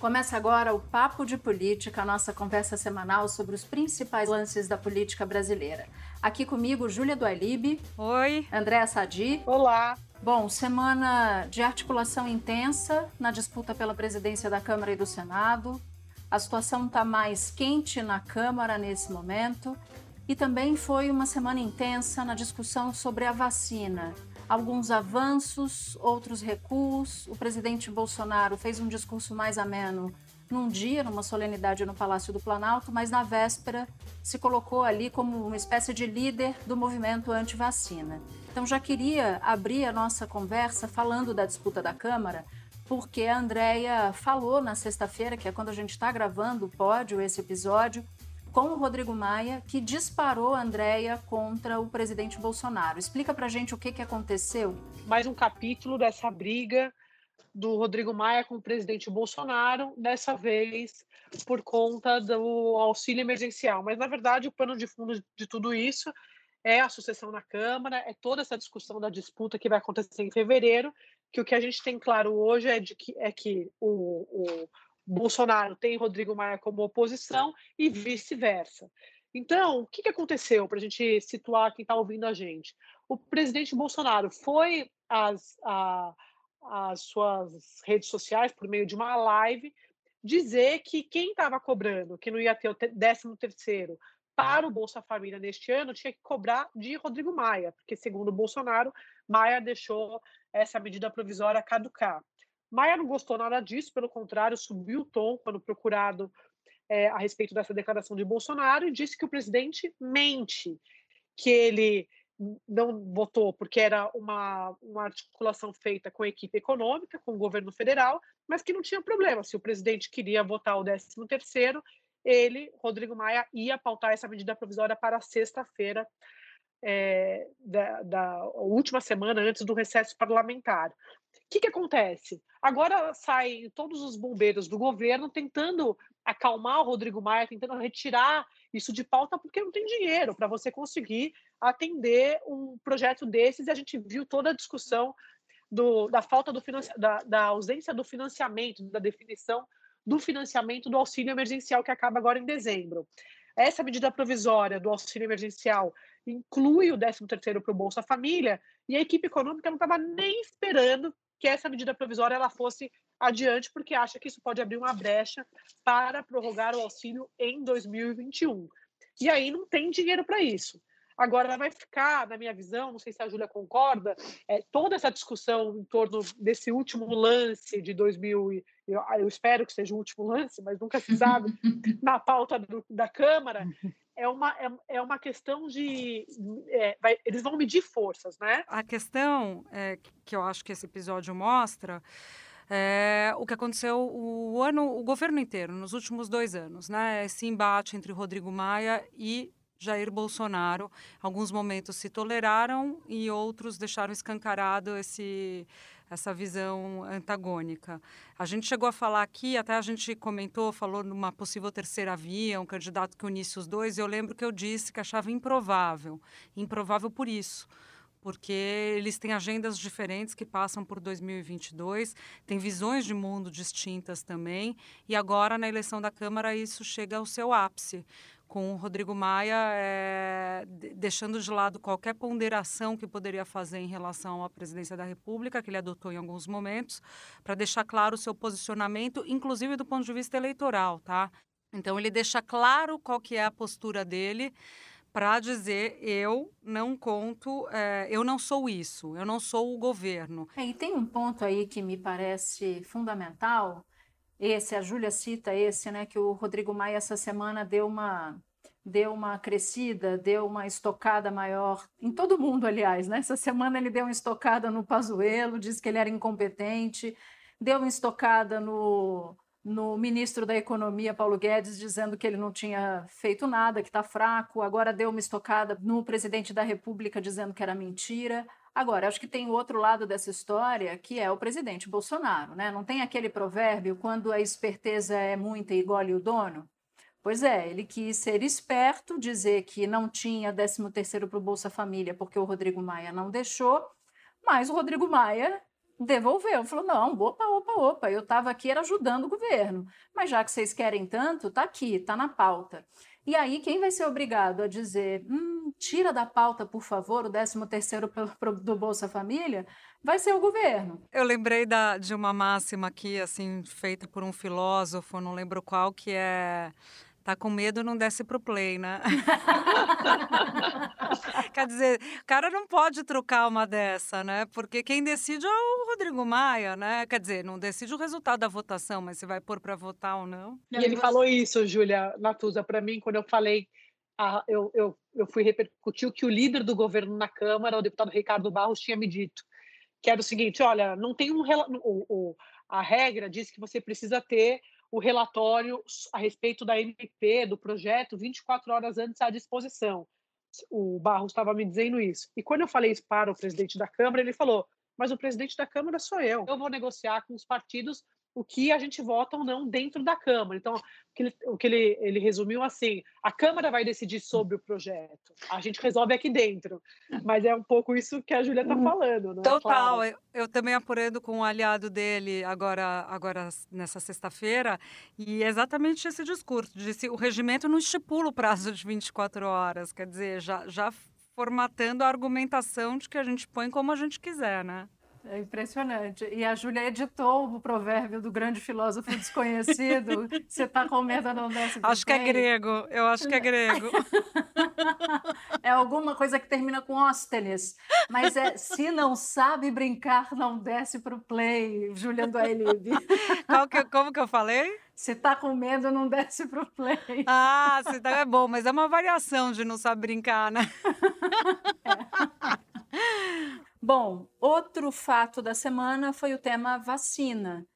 Começa agora o Papo de Política, a nossa conversa semanal sobre os principais lances da política brasileira. Aqui comigo, Júlia Dualib. Oi. Andréa Sadi. Olá. Bom, semana de articulação intensa na disputa pela presidência da Câmara e do Senado. A situação está mais quente na Câmara nesse momento. E também foi uma semana intensa na discussão sobre a vacina alguns avanços, outros recuos. O presidente Bolsonaro fez um discurso mais ameno num dia, numa solenidade no Palácio do Planalto, mas na véspera se colocou ali como uma espécie de líder do movimento anti-vacina. Então já queria abrir a nossa conversa falando da disputa da Câmara, porque a Andrea falou na sexta-feira, que é quando a gente está gravando o pódio, esse episódio, com o Rodrigo Maia, que disparou a Andréia contra o presidente Bolsonaro. Explica pra gente o que, que aconteceu. Mais um capítulo dessa briga do Rodrigo Maia com o presidente Bolsonaro, dessa vez por conta do auxílio emergencial. Mas, na verdade, o pano de fundo de tudo isso é a sucessão na Câmara, é toda essa discussão da disputa que vai acontecer em fevereiro, que o que a gente tem claro hoje é, de que, é que o, o Bolsonaro tem Rodrigo Maia como oposição e vice-versa. Então, o que, aconteceu para a gente situar quem está ouvindo a gente? O presidente Bolsonaro foi às, a, às suas redes sociais, por meio de uma live, dizer que quem estava cobrando, que não ia ter o 13 terceiro para o Bolsa Família neste ano, tinha que cobrar de Rodrigo Maia, porque, segundo Bolsonaro, Maia deixou essa medida provisória caducar. Maia não gostou nada disso, pelo contrário, subiu o tom quando procurado é, a respeito dessa declaração de Bolsonaro e disse que o presidente mente, que ele não votou porque era uma, uma articulação feita com a equipe econômica, com o governo federal, mas que não tinha problema. Se o presidente queria votar o 13 terceiro, ele, Rodrigo Maia, ia pautar essa medida provisória para sexta-feira, é, da, da última semana antes do recesso parlamentar. O que, que acontece? Agora saem todos os bombeiros do governo tentando acalmar o Rodrigo Maia, tentando retirar isso de pauta, porque não tem dinheiro para você conseguir atender um projeto desses. E a gente viu toda a discussão do, da falta do da, da ausência do financiamento, da definição do financiamento do auxílio emergencial que acaba agora em dezembro. Essa medida provisória do auxílio emergencial inclui o 13º para o Bolsa Família e a equipe econômica não estava nem esperando que essa medida provisória ela fosse adiante, porque acha que isso pode abrir uma brecha para prorrogar o auxílio em 2021. E aí não tem dinheiro para isso. Agora vai ficar, na minha visão, não sei se a Júlia concorda, é, toda essa discussão em torno desse último lance de 2000, eu, eu espero que seja o último lance, mas nunca se sabe, na pauta do, da Câmara, é uma, é, é uma questão de. É, vai, eles vão medir forças, né? A questão é, que eu acho que esse episódio mostra é, o que aconteceu o ano, o governo inteiro, nos últimos dois anos, né? Esse embate entre Rodrigo Maia e Jair Bolsonaro. Alguns momentos se toleraram e outros deixaram escancarado esse essa visão antagônica. A gente chegou a falar aqui, até a gente comentou, falou numa possível terceira via, um candidato que unisse os dois, e eu lembro que eu disse que achava improvável. Improvável por isso porque eles têm agendas diferentes que passam por 2022, têm visões de mundo distintas também, e agora na eleição da Câmara isso chega ao seu ápice, com o Rodrigo Maia é, deixando de lado qualquer ponderação que poderia fazer em relação à presidência da República, que ele adotou em alguns momentos, para deixar claro o seu posicionamento, inclusive do ponto de vista eleitoral, tá? Então ele deixa claro qual que é a postura dele para dizer eu não conto, é, eu não sou isso, eu não sou o governo. É, e tem um ponto aí que me parece fundamental, esse, a Júlia cita esse, né, que o Rodrigo Maia essa semana deu uma deu uma crescida, deu uma estocada maior, em todo mundo, aliás, né? Essa semana ele deu uma estocada no Pazuello, disse que ele era incompetente, deu uma estocada no, no ministro da Economia, Paulo Guedes, dizendo que ele não tinha feito nada, que está fraco, agora deu uma estocada no presidente da República, dizendo que era mentira. Agora, acho que tem o outro lado dessa história, que é o presidente Bolsonaro, né? Não tem aquele provérbio, quando a esperteza é muita e engole o dono? Pois é, ele quis ser esperto, dizer que não tinha 13 terceiro para o Bolsa Família porque o Rodrigo Maia não deixou, mas o Rodrigo Maia devolveu, falou, não, opa, opa, opa, eu estava aqui era ajudando o governo, mas já que vocês querem tanto, tá aqui, tá na pauta. E aí, quem vai ser obrigado a dizer, hum, tira da pauta, por favor, o 13 terceiro do Bolsa Família, vai ser o governo. Eu lembrei da, de uma máxima aqui, assim, feita por um filósofo, não lembro qual, que é Tá com medo, não desce pro play, né? Quer dizer, o cara não pode trocar uma dessa, né? Porque quem decide é o Rodrigo Maia, né? Quer dizer, não decide o resultado da votação, mas se vai pôr para votar ou não. E ele falou isso, Júlia Natuza, para mim, quando eu falei, ah, eu, eu, eu fui repercutir o que o líder do governo na Câmara, o deputado Ricardo Barros, tinha me dito. Que era o seguinte: olha, não tem um. O, o, a regra diz que você precisa ter o relatório a respeito da MP, do projeto, 24 horas antes à disposição. O Barros estava me dizendo isso. E quando eu falei isso para o presidente da Câmara, ele falou: Mas o presidente da Câmara sou eu. Eu vou negociar com os partidos o que a gente vota ou não dentro da Câmara. Então, o que, ele, o que ele, ele resumiu assim: a Câmara vai decidir sobre o projeto, a gente resolve aqui dentro. Mas é um pouco isso que a Júlia está uhum. falando. Não é, Total, eu, eu, também apurando com o um aliado dele agora, agora nessa sexta-feira, e é exatamente esse discurso: disse o regimento não estipula o prazo de 24 horas, quer dizer, já, já formatando a argumentação de que a gente põe como a gente quiser, né? É impressionante. E a Júlia editou o provérbio do grande filósofo desconhecido. Você está com medo não desce Acho que é grego. Eu acho que é grego. é alguma coisa que termina com Óstenes. Mas é se não sabe brincar, não desce para o play, Júlia do Ailib. Que, como que eu falei? Se tá com medo, não desce pro play. Ah, se tá, é bom, mas é uma variação de não saber brincar, né? É. Bom, outro fato da semana foi o tema vacina.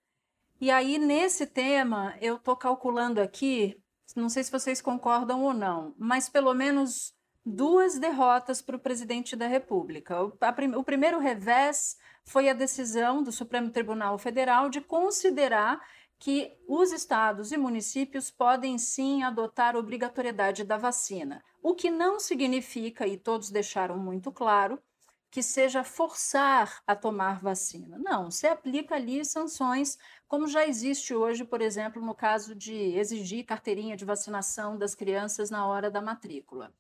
E aí, nesse tema, eu estou calculando aqui, não sei se vocês concordam ou não, mas pelo menos duas derrotas para o presidente da República. O, o primeiro revés foi a decisão do Supremo Tribunal Federal de considerar que os estados e municípios podem sim adotar obrigatoriedade da vacina, o que não significa, e todos deixaram muito claro, que seja forçar a tomar vacina. Não, você aplica ali sanções, como já existe hoje, por exemplo, no caso de exigir carteirinha de vacinação das crianças na hora da matrícula.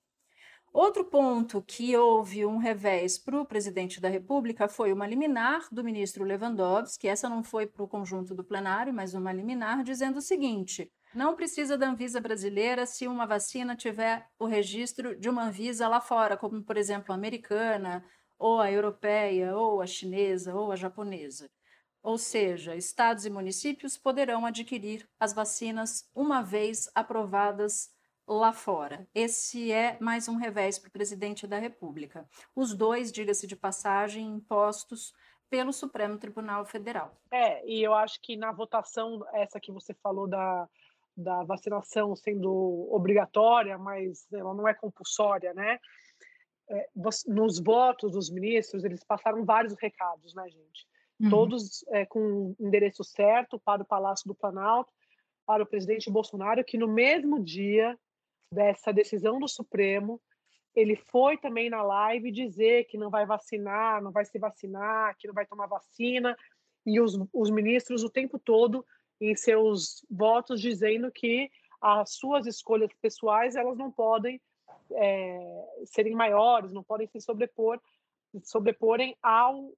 Outro ponto que houve um revés para o presidente da República foi uma liminar do ministro Lewandowski, essa não foi para o conjunto do plenário, mas uma liminar, dizendo o seguinte: não precisa da Anvisa brasileira se uma vacina tiver o registro de uma Anvisa lá fora, como, por exemplo, a americana, ou a europeia, ou a chinesa, ou a japonesa. Ou seja, estados e municípios poderão adquirir as vacinas uma vez aprovadas lá fora. Esse é mais um revés para o presidente da República. Os dois, diga-se de passagem, impostos pelo Supremo Tribunal Federal. É, e eu acho que na votação, essa que você falou da, da vacinação sendo obrigatória, mas ela não é compulsória, né? É, nos votos dos ministros, eles passaram vários recados, né, gente? Uhum. Todos é, com endereço certo para o Palácio do Planalto, para o presidente Bolsonaro, que no mesmo dia dessa decisão do Supremo, ele foi também na live dizer que não vai vacinar, não vai se vacinar, que não vai tomar vacina, e os, os ministros o tempo todo em seus votos dizendo que as suas escolhas pessoais elas não podem é, serem maiores, não podem se sobrepor, sobreporem ao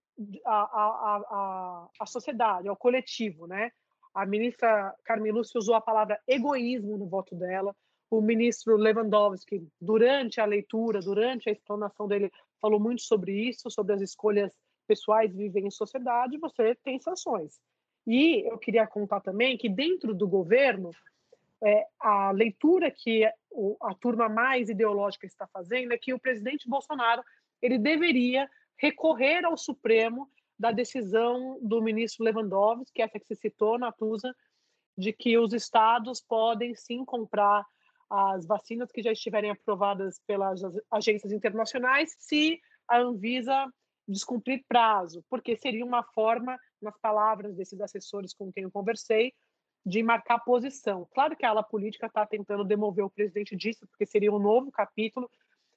a, a, a, a sociedade, ao coletivo, né? A ministra Carmen Lúcia usou a palavra egoísmo no voto dela. O ministro Lewandowski, durante a leitura, durante a explanação dele, falou muito sobre isso, sobre as escolhas pessoais de viver em sociedade. Você tem sanções. E eu queria contar também que dentro do governo é, a leitura que a turma mais ideológica está fazendo é que o presidente Bolsonaro ele deveria recorrer ao Supremo da decisão do ministro Lewandowski, que é essa que se citou na Tusa, de que os estados podem sim comprar as vacinas que já estiverem aprovadas pelas agências internacionais, se a Anvisa descumprir prazo, porque seria uma forma, nas palavras desses assessores com quem eu conversei, de marcar posição. Claro que a ala política está tentando demover o presidente disso, porque seria um novo capítulo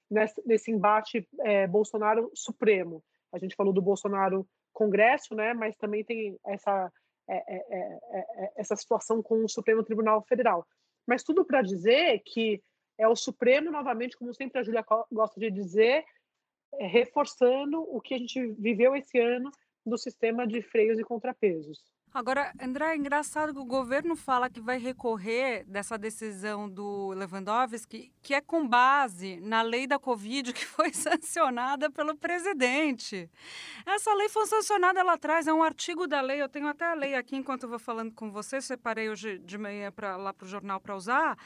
nesse, nesse embate é, Bolsonaro Supremo. A gente falou do Bolsonaro Congresso, né, mas também tem essa, é, é, é essa situação com o Supremo Tribunal Federal. Mas tudo para dizer que é o Supremo, novamente, como sempre a Júlia gosta de dizer, é, reforçando o que a gente viveu esse ano do sistema de freios e contrapesos. Agora, André, é engraçado que o governo fala que vai recorrer dessa decisão do Lewandowski, que é com base na lei da Covid que foi sancionada pelo presidente. Essa lei foi sancionada lá atrás, é um artigo da lei, eu tenho até a lei aqui enquanto eu vou falando com você, separei hoje de manhã pra, lá para o jornal para usar.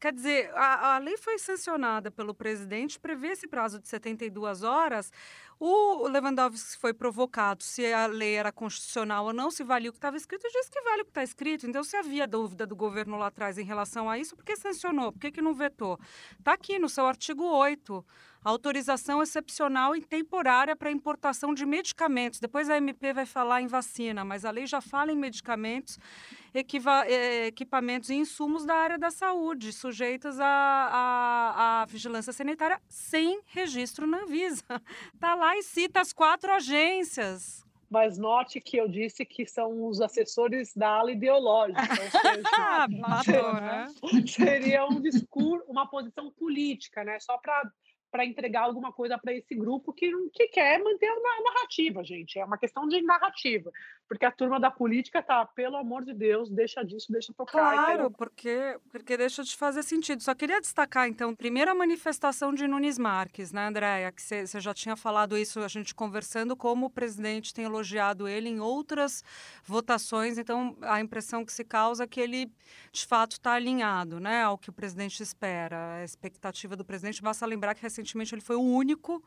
Quer dizer, a, a lei foi sancionada pelo presidente, prevê esse prazo de 72 horas. O Lewandowski foi provocado se a lei era constitucional ou não, se valia o que estava escrito, disse que vale o que está escrito. Então, se havia dúvida do governo lá atrás em relação a isso, por que sancionou? Por que, que não vetou? Está aqui no seu artigo 8 autorização excepcional e temporária para importação de medicamentos. Depois a MP vai falar em vacina, mas a lei já fala em medicamentos, eh, equipamentos e insumos da área da saúde, sujeitos à, à, à vigilância sanitária sem registro na Anvisa. Está lá e cita as quatro agências mas note que eu disse que são os assessores da ala ideológica. Seja, Matou, né? Seria um discurso, uma posição política, né? Só para para entregar alguma coisa para esse grupo que, que quer manter a narrativa, gente. É uma questão de narrativa. Porque a turma da política tá, pelo amor de Deus, deixa disso, deixa tocar. Claro, porque, porque deixa de fazer sentido. Só queria destacar, então, primeira manifestação de Nunes Marques, né, Andréia? Que você já tinha falado isso, a gente conversando, como o presidente tem elogiado ele em outras votações. Então, a impressão que se causa é que ele, de fato, está alinhado né, ao que o presidente espera. A expectativa do presidente, basta lembrar que recentemente ele foi o único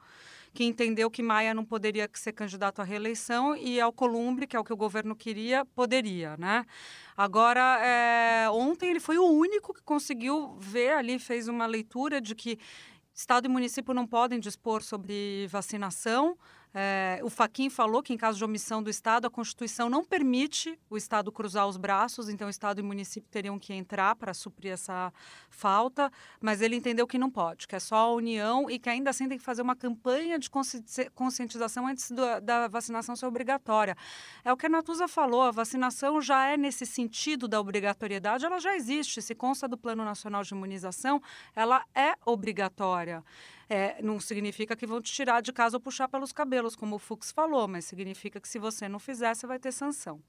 que entendeu que Maia não poderia ser candidato à reeleição e Alcolumbre, que é o que o governo queria, poderia, né? Agora, é, ontem ele foi o único que conseguiu ver ali, fez uma leitura de que Estado e município não podem dispor sobre vacinação, é, o Faquin falou que, em caso de omissão do Estado, a Constituição não permite o Estado cruzar os braços, então o Estado e o município teriam que entrar para suprir essa falta, mas ele entendeu que não pode, que é só a União e que ainda assim tem que fazer uma campanha de conscientização antes do, da vacinação ser obrigatória. É o que a Natuza falou, a vacinação já é nesse sentido da obrigatoriedade, ela já existe, se consta do Plano Nacional de Imunização, ela é obrigatória. É, não significa que vão te tirar de casa ou puxar pelos cabelos, como o Fux falou, mas significa que se você não fizer, você vai ter sanção.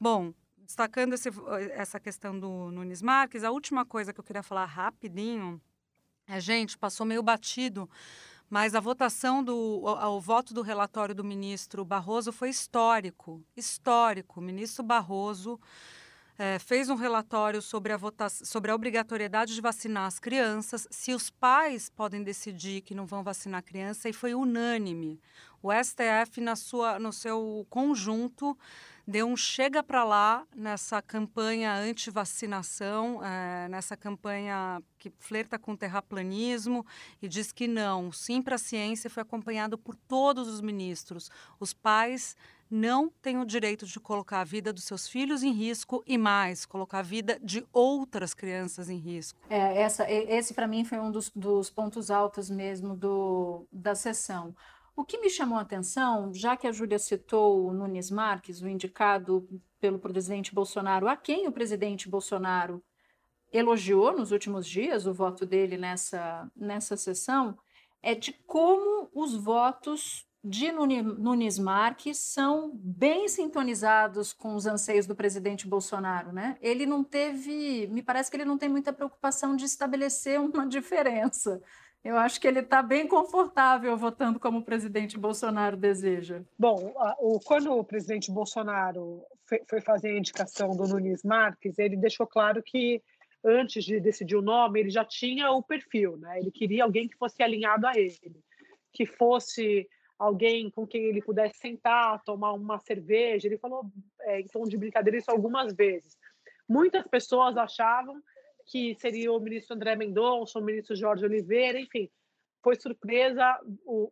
Bom, destacando esse, essa questão do Nunes Marques, a última coisa que eu queria falar rapidinho é, gente, passou meio batido, mas a votação do o, o, voto do relatório do ministro Barroso foi histórico, histórico. O ministro Barroso é, fez um relatório sobre a, sobre a obrigatoriedade de vacinar as crianças, se os pais podem decidir que não vão vacinar a criança, e foi unânime. O STF, na sua, no seu conjunto, deu um chega para lá nessa campanha anti-vacinação, é, nessa campanha que flerta com o terraplanismo e diz que não. Sim para a ciência foi acompanhado por todos os ministros. Os pais não têm o direito de colocar a vida dos seus filhos em risco e mais, colocar a vida de outras crianças em risco. É, essa, esse para mim foi um dos, dos, pontos altos mesmo do, da sessão. O que me chamou a atenção, já que a Júlia citou o Nunes Marques, o indicado pelo presidente Bolsonaro, a quem o presidente Bolsonaro elogiou nos últimos dias o voto dele nessa, nessa sessão, é de como os votos de Nunes Marques são bem sintonizados com os anseios do presidente Bolsonaro, né? Ele não teve, me parece que ele não tem muita preocupação de estabelecer uma diferença. Eu acho que ele está bem confortável votando como o presidente Bolsonaro deseja. Bom, quando o presidente Bolsonaro foi fazer a indicação do Nunes Marques, ele deixou claro que antes de decidir o nome, ele já tinha o perfil, né? Ele queria alguém que fosse alinhado a ele, que fosse alguém com quem ele pudesse sentar, tomar uma cerveja. Ele falou é, em tom de brincadeira isso algumas vezes. Muitas pessoas achavam que seria o ministro André Mendonça, o ministro Jorge Oliveira, enfim. Foi surpresa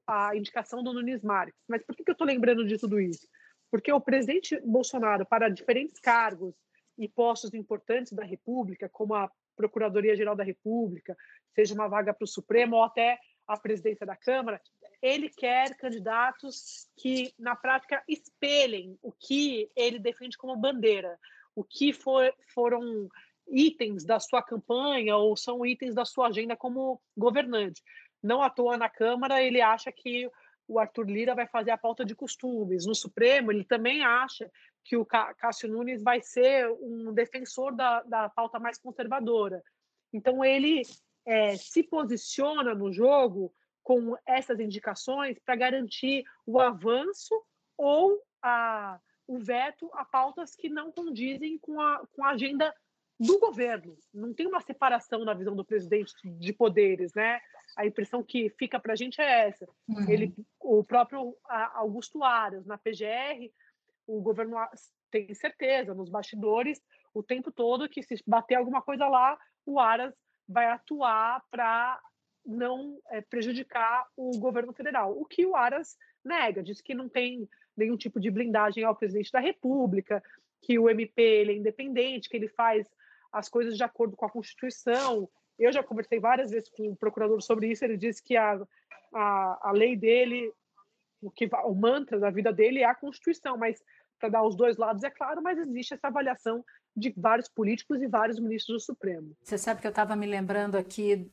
a indicação do Nunes Marques. Mas por que, que eu estou lembrando de tudo isso? Porque o presidente Bolsonaro, para diferentes cargos e postos importantes da República, como a Procuradoria-Geral da República, seja uma vaga para o Supremo ou até a presidência da Câmara, ele quer candidatos que, na prática, espelhem o que ele defende como bandeira, o que for, foram itens da sua campanha ou são itens da sua agenda como governante. Não à toa na Câmara ele acha que o Arthur Lira vai fazer a pauta de costumes. No Supremo, ele também acha que o Cássio Nunes vai ser um defensor da, da pauta mais conservadora. Então, ele é, se posiciona no jogo com essas indicações para garantir o avanço ou a, o veto a pautas que não condizem com a, com a agenda do governo. Não tem uma separação na visão do presidente de poderes, né? A impressão que fica para a gente é essa. Uhum. Ele, o próprio Augusto Aras, na PGR, o governo tem certeza, nos bastidores, o tempo todo, que se bater alguma coisa lá, o Aras vai atuar para não é, prejudicar o governo federal. O que o Aras nega, diz que não tem nenhum tipo de blindagem ao presidente da República, que o MP ele é independente, que ele faz as coisas de acordo com a Constituição. Eu já conversei várias vezes com o procurador sobre isso, ele disse que a, a, a lei dele, o, que, o mantra da vida dele é a Constituição, mas para dar os dois lados, é claro, mas existe essa avaliação de vários políticos e vários ministros do Supremo. Você sabe que eu estava me lembrando aqui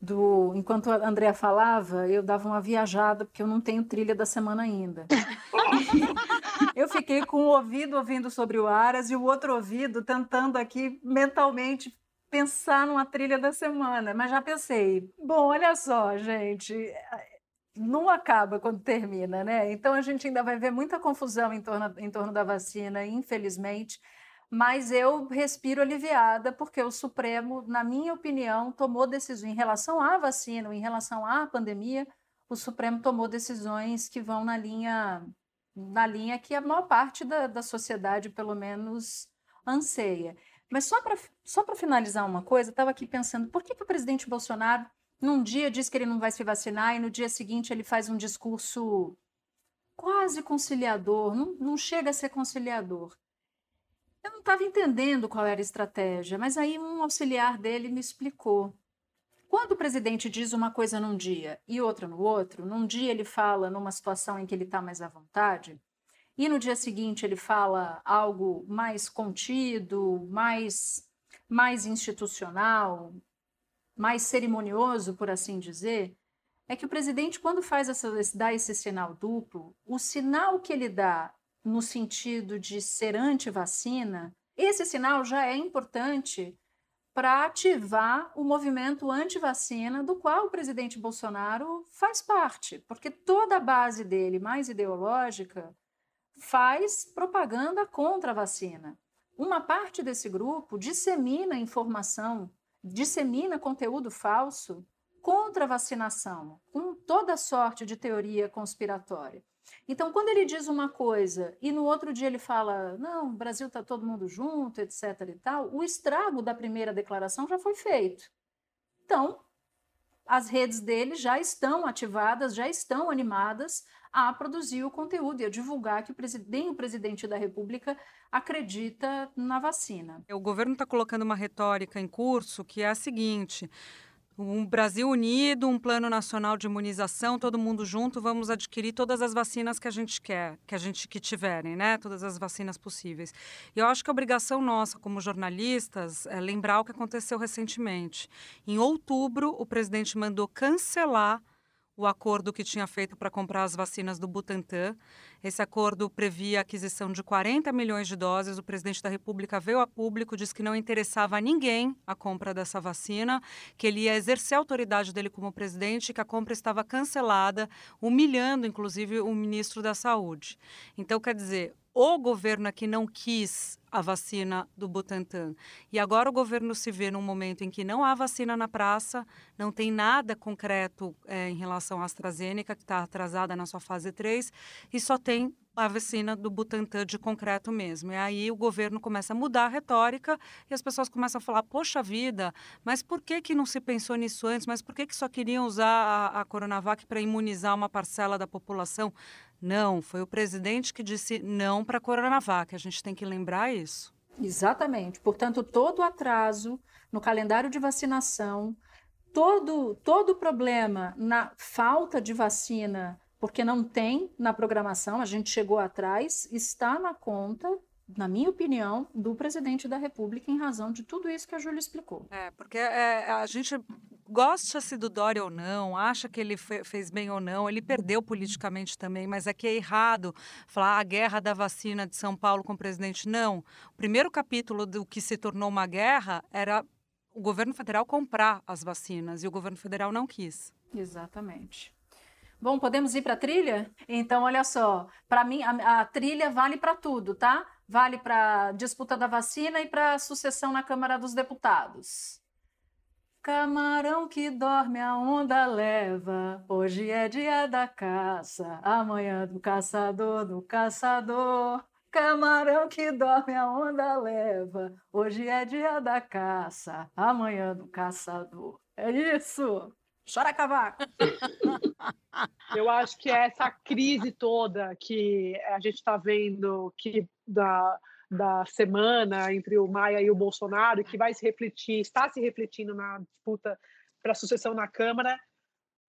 do enquanto a Andrea falava, eu dava uma viajada porque eu não tenho trilha da semana ainda. eu fiquei com o ouvido ouvindo sobre o Aras e o outro ouvido tentando aqui mentalmente pensar numa trilha da semana, mas já pensei. Bom, olha só, gente, não acaba quando termina, né? Então a gente ainda vai ver muita confusão em torno, em torno da vacina, infelizmente mas eu respiro aliviada porque o Supremo, na minha opinião, tomou decisões em relação à vacina, em relação à pandemia, o Supremo tomou decisões que vão na linha na linha que a maior parte da, da sociedade, pelo menos, anseia. Mas só para só finalizar uma coisa, estava aqui pensando, por que, que o presidente Bolsonaro, num dia, diz que ele não vai se vacinar e no dia seguinte ele faz um discurso quase conciliador, não, não chega a ser conciliador. Eu não estava entendendo qual era a estratégia, mas aí um auxiliar dele me explicou. Quando o presidente diz uma coisa num dia e outra no outro, num dia ele fala numa situação em que ele está mais à vontade, e no dia seguinte ele fala algo mais contido, mais, mais institucional, mais cerimonioso, por assim dizer, é que o presidente, quando faz essa, dá esse sinal duplo, o sinal que ele dá no sentido de ser anti-vacina, esse sinal já é importante para ativar o movimento anti-vacina, do qual o presidente Bolsonaro faz parte, porque toda a base dele, mais ideológica, faz propaganda contra a vacina. Uma parte desse grupo dissemina informação, dissemina conteúdo falso contra a vacinação, com toda sorte de teoria conspiratória. Então, quando ele diz uma coisa e no outro dia ele fala, não, o Brasil está todo mundo junto, etc. e tal, o estrago da primeira declaração já foi feito. Então, as redes dele já estão ativadas, já estão animadas a produzir o conteúdo e a divulgar que o presidente, o presidente da República acredita na vacina. O governo está colocando uma retórica em curso que é a seguinte: um Brasil unido, um plano nacional de imunização, todo mundo junto, vamos adquirir todas as vacinas que a gente quer, que a gente que tiverem, né? Todas as vacinas possíveis. E eu acho que a obrigação nossa como jornalistas é lembrar o que aconteceu recentemente. Em outubro, o presidente mandou cancelar o acordo que tinha feito para comprar as vacinas do Butantan. Esse acordo previa a aquisição de 40 milhões de doses. O presidente da República veio a público, disse que não interessava a ninguém a compra dessa vacina, que ele ia exercer a autoridade dele como presidente, que a compra estava cancelada, humilhando inclusive o ministro da Saúde. Então, quer dizer, o governo é que não quis a vacina do Butantan. E agora o governo se vê num momento em que não há vacina na praça, não tem nada concreto é, em relação à AstraZeneca, que está atrasada na sua fase 3, e só tem a vacina do Butantan de concreto mesmo. E aí o governo começa a mudar a retórica e as pessoas começam a falar: poxa vida, mas por que, que não se pensou nisso antes? Mas por que, que só queriam usar a, a Coronavac para imunizar uma parcela da população? Não, foi o presidente que disse não para a Coronavac. A gente tem que lembrar isso. Exatamente. Portanto, todo atraso no calendário de vacinação, todo todo problema na falta de vacina porque não tem na programação, a gente chegou atrás, está na conta, na minha opinião, do presidente da República em razão de tudo isso que a Júlia explicou. É, porque é, a gente gosta-se do Dória ou não, acha que ele fez bem ou não, ele perdeu politicamente também, mas aqui é errado falar a guerra da vacina de São Paulo com o presidente. Não. O primeiro capítulo do que se tornou uma guerra era o governo federal comprar as vacinas e o governo federal não quis. Exatamente. Bom, podemos ir para a trilha? Então, olha só, para mim a, a, trilha vale para tudo, tá? Vale para disputa da vacina e para sucessão na Câmara dos Deputados. Camarão que dorme, a onda leva. Hoje é dia da caça, amanhã do caçador, do caçador. Camarão que dorme, a onda leva. Hoje é dia da caça, amanhã do caçador. É isso! Chora cavaco! Eu acho que é essa crise toda que a gente está vendo que da, da semana entre o Maia e o Bolsonaro, que vai se refletir, está se refletindo na disputa para a sucessão na Câmara,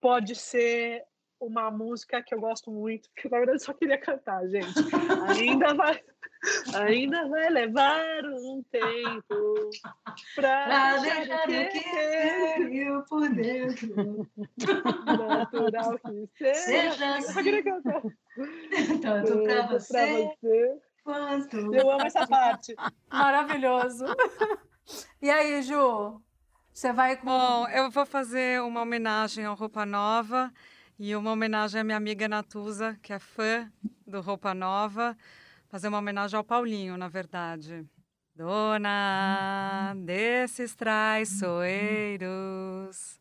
pode ser uma música que eu gosto muito, que na verdade eu só queria cantar, gente. Ainda vai, ainda vai levar um tempo para deixar que eu por dentro. Natural que seja. seja assim. Eu queria cantar. Tanto para você, você quanto. Eu amo essa parte. Maravilhoso. E aí, Ju? Você vai com. Bom, eu vou fazer uma homenagem ao Roupa Nova. E uma homenagem à minha amiga Natuza, que é fã do Roupa Nova. Fazer uma homenagem ao Paulinho, na verdade. Dona desses traiçoeiros,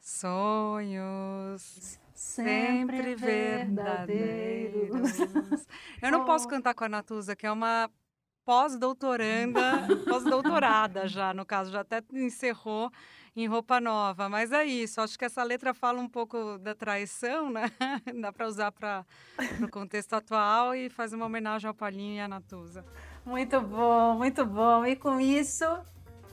sonhos sempre verdadeiros. Eu não posso cantar com a Natuza, que é uma pós-doutoranda, pós-doutorada já, no caso, já até encerrou em roupa nova. Mas é isso, acho que essa letra fala um pouco da traição, né? Dá para usar para o contexto atual e faz uma homenagem ao Paulinho e à Natuza. Muito bom, muito bom. E com isso,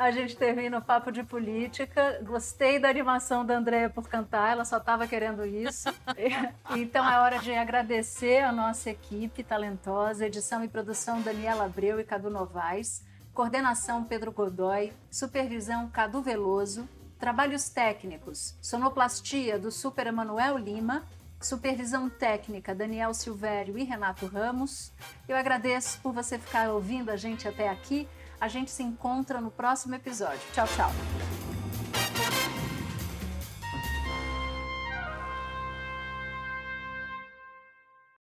a gente termina o papo de política. Gostei da animação da Andrea por cantar, ela só estava querendo isso. então é hora de agradecer a nossa equipe talentosa, edição e produção Daniela Abreu e Cadu Novaes. Coordenação Pedro Godoy, supervisão Cadu Veloso, trabalhos técnicos, sonoplastia do Super Emanuel Lima, supervisão técnica Daniel Silvério e Renato Ramos. Eu agradeço por você ficar ouvindo a gente até aqui. A gente se encontra no próximo episódio. Tchau, tchau.